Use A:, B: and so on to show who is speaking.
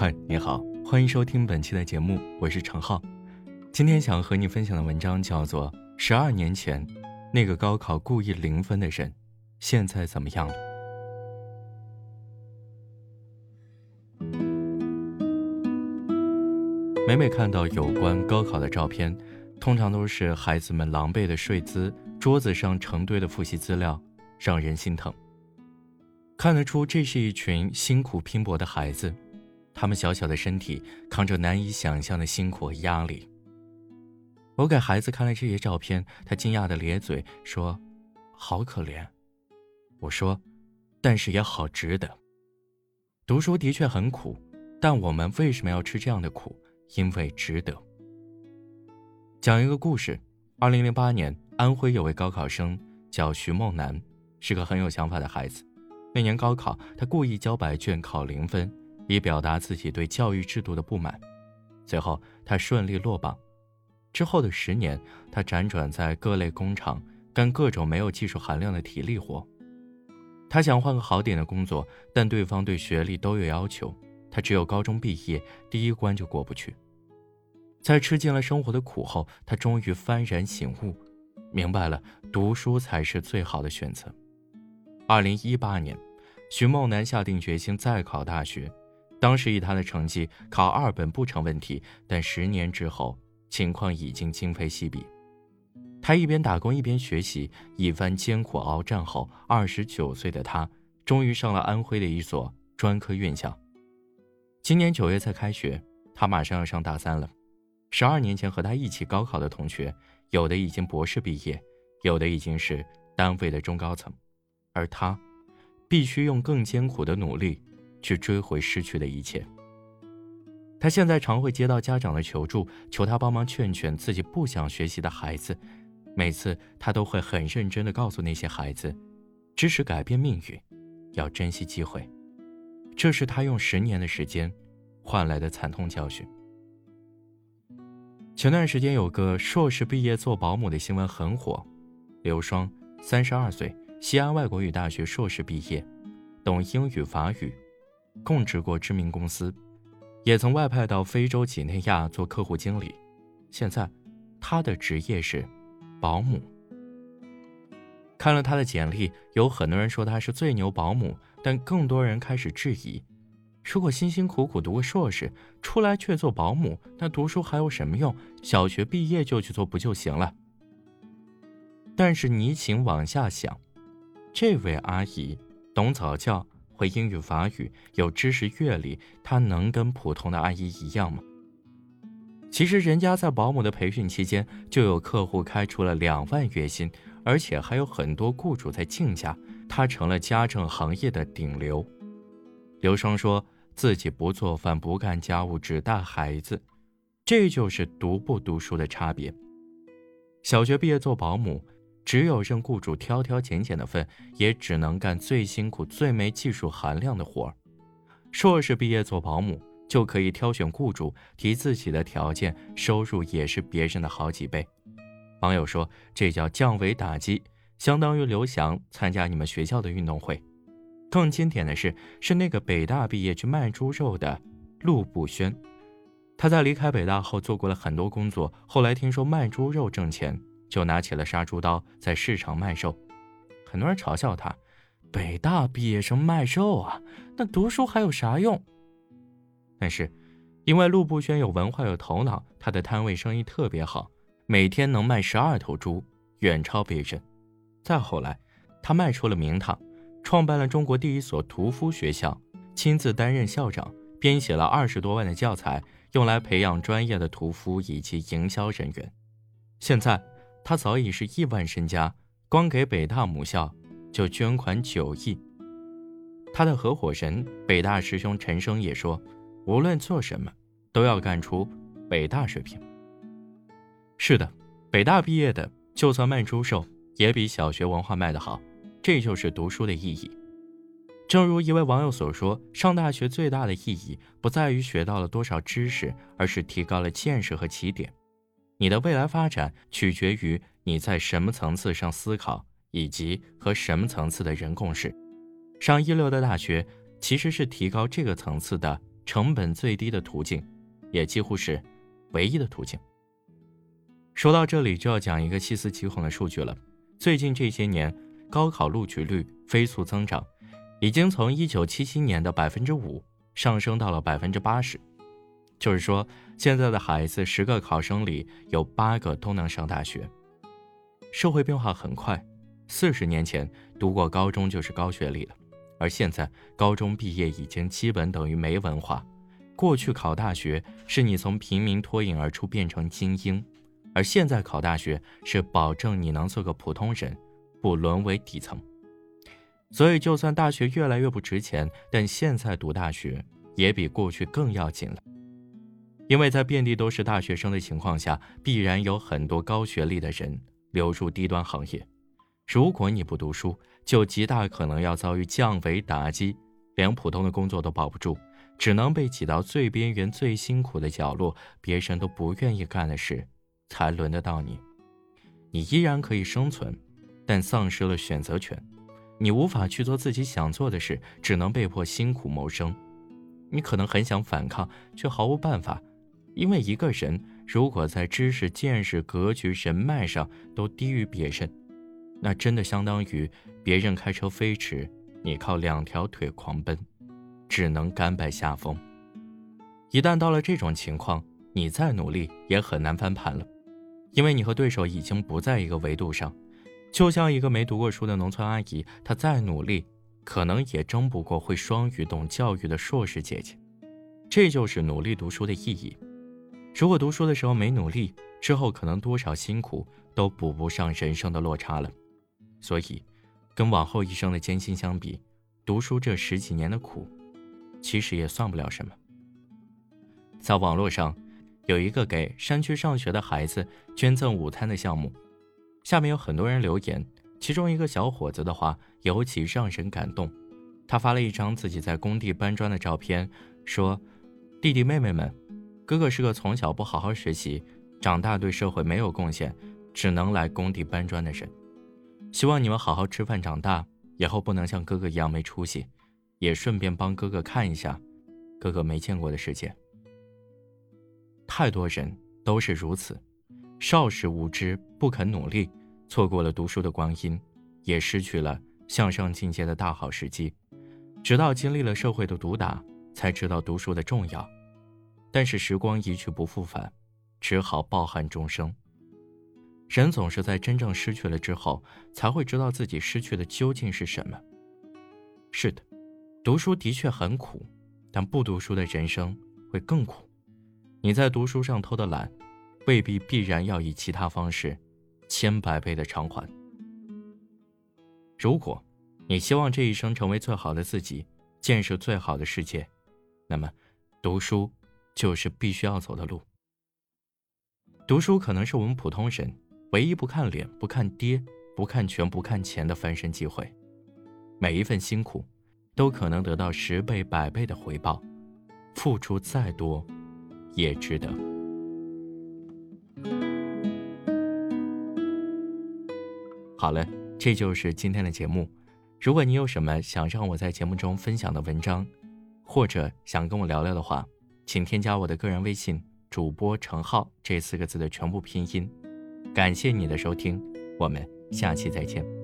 A: 嗨，你好，欢迎收听本期的节目，我是程浩。今天想和你分享的文章叫做《十二年前那个高考故意零分的人，现在怎么样了》。每每看到有关高考的照片，通常都是孩子们狼狈的睡姿，桌子上成堆的复习资料，让人心疼。看得出，这是一群辛苦拼搏的孩子。他们小小的身体扛着难以想象的辛苦和压力。我给孩子看了这些照片，他惊讶的咧嘴说：“好可怜。”我说：“但是也好值得。读书的确很苦，但我们为什么要吃这样的苦？因为值得。”讲一个故事：二零零八年，安徽有位高考生叫徐梦楠，是个很有想法的孩子。那年高考，他故意交白卷考零分。以表达自己对教育制度的不满，最后他顺利落榜。之后的十年，他辗转在各类工厂，干各种没有技术含量的体力活。他想换个好点的工作，但对方对学历都有要求，他只有高中毕业，第一关就过不去。在吃尽了生活的苦后，他终于幡然醒悟，明白了读书才是最好的选择。二零一八年，徐梦楠下定决心再考大学。当时以他的成绩考二本不成问题，但十年之后情况已经今非昔比。他一边打工一边学习，一番艰苦鏖战后，二十九岁的他终于上了安徽的一所专科院校。今年九月才开学，他马上要上大三了。十二年前和他一起高考的同学，有的已经博士毕业，有的已经是单位的中高层，而他，必须用更艰苦的努力。去追回失去的一切。他现在常会接到家长的求助，求他帮忙劝劝自己不想学习的孩子。每次他都会很认真地告诉那些孩子：，知识改变命运，要珍惜机会。这是他用十年的时间换来的惨痛教训。前段时间有个硕士毕业做保姆的新闻很火，刘双，三十二岁，西安外国语大学硕士毕业，懂英语法语。供职过知名公司，也曾外派到非洲几内亚做客户经理。现在，他的职业是保姆。看了他的简历，有很多人说他是最牛保姆，但更多人开始质疑：如果辛辛苦苦读个硕士，出来却做保姆，那读书还有什么用？小学毕业就去做不就行了？但是你请往下想，这位阿姨懂早教。会英语法语，有知识阅历，她能跟普通的阿姨一样吗？其实人家在保姆的培训期间，就有客户开出了两万月薪，而且还有很多雇主在竞价，她成了家政行业的顶流。刘双说自己不做饭，不干家务，只带孩子，这就是读不读书的差别。小学毕业做保姆。只有任雇主挑挑拣拣的份，也只能干最辛苦、最没技术含量的活儿。硕士毕业做保姆，就可以挑选雇主，提自己的条件，收入也是别人的好几倍。网友说，这叫降维打击，相当于刘翔参加你们学校的运动会。更经典的是，是那个北大毕业去卖猪肉的陆步轩，他在离开北大后做过了很多工作，后来听说卖猪肉挣钱。就拿起了杀猪刀，在市场卖肉。很多人嘲笑他：“北大毕业生卖肉啊，那读书还有啥用？”但是，因为陆步轩有文化有头脑，他的摊位生意特别好，每天能卖十二头猪，远超别人。再后来，他卖出了名堂，创办了中国第一所屠夫学校，亲自担任校长，编写了二十多万的教材，用来培养专业的屠夫以及营销人员。现在。他早已是亿万身家，光给北大母校就捐款九亿。他的合伙人北大师兄陈生也说，无论做什么，都要干出北大水平。是的，北大毕业的，就算卖猪肉，也比小学文化卖得好。这就是读书的意义。正如一位网友所说，上大学最大的意义，不在于学到了多少知识，而是提高了见识和起点。你的未来发展取决于你在什么层次上思考，以及和什么层次的人共事。上一流的大学其实是提高这个层次的成本最低的途径，也几乎是唯一的途径。说到这里，就要讲一个细思极恐的数据了。最近这些年，高考录取率飞速增长，已经从一九七七年的百分之五上升到了百分之八十。就是说，现在的孩子十个考生里有八个都能上大学。社会变化很快，四十年前读过高中就是高学历了，而现在高中毕业已经基本等于没文化。过去考大学是你从平民脱颖而出变成精英。而现在考大学是保证你能做个普通人，不沦为底层。所以，就算大学越来越不值钱，但现在读大学也比过去更要紧了。因为在遍地都是大学生的情况下，必然有很多高学历的人流入低端行业。如果你不读书，就极大可能要遭遇降维打击，连普通的工作都保不住，只能被挤到最边缘、最辛苦的角落，别人都不愿意干的事。才轮得到你，你依然可以生存，但丧失了选择权，你无法去做自己想做的事，只能被迫辛苦谋生。你可能很想反抗，却毫无办法，因为一个人如果在知识、见识、格局、人脉上都低于别人，那真的相当于别人开车飞驰，你靠两条腿狂奔，只能甘拜下风。一旦到了这种情况，你再努力也很难翻盘了。因为你和对手已经不在一个维度上，就像一个没读过书的农村阿姨，她再努力，可能也争不过会双语、懂教育的硕士姐姐。这就是努力读书的意义。如果读书的时候没努力，之后可能多少辛苦都补不上人生的落差了。所以，跟往后一生的艰辛相比，读书这十几年的苦，其实也算不了什么。在网络上。有一个给山区上学的孩子捐赠午餐的项目，下面有很多人留言，其中一个小伙子的话尤其让人感动。他发了一张自己在工地搬砖的照片，说：“弟弟妹妹们，哥哥是个从小不好好学习，长大对社会没有贡献，只能来工地搬砖的人。希望你们好好吃饭，长大以后不能像哥哥一样没出息，也顺便帮哥哥看一下哥哥没见过的世界。”太多人都是如此，少时无知，不肯努力，错过了读书的光阴，也失去了向上进阶的大好时机。直到经历了社会的毒打，才知道读书的重要。但是时光一去不复返，只好抱憾终生。人总是在真正失去了之后，才会知道自己失去的究竟是什么。是的，读书的确很苦，但不读书的人生会更苦。你在读书上偷的懒，未必必然要以其他方式，千百倍的偿还。如果，你希望这一生成为最好的自己，见识最好的世界，那么，读书就是必须要走的路。读书可能是我们普通人唯一不看脸、不看爹、不看权、不看钱的翻身机会。每一份辛苦，都可能得到十倍、百倍的回报。付出再多。也值得。好了，这就是今天的节目。如果你有什么想让我在节目中分享的文章，或者想跟我聊聊的话，请添加我的个人微信“主播程浩”这四个字的全部拼音。感谢你的收听，我们下期再见。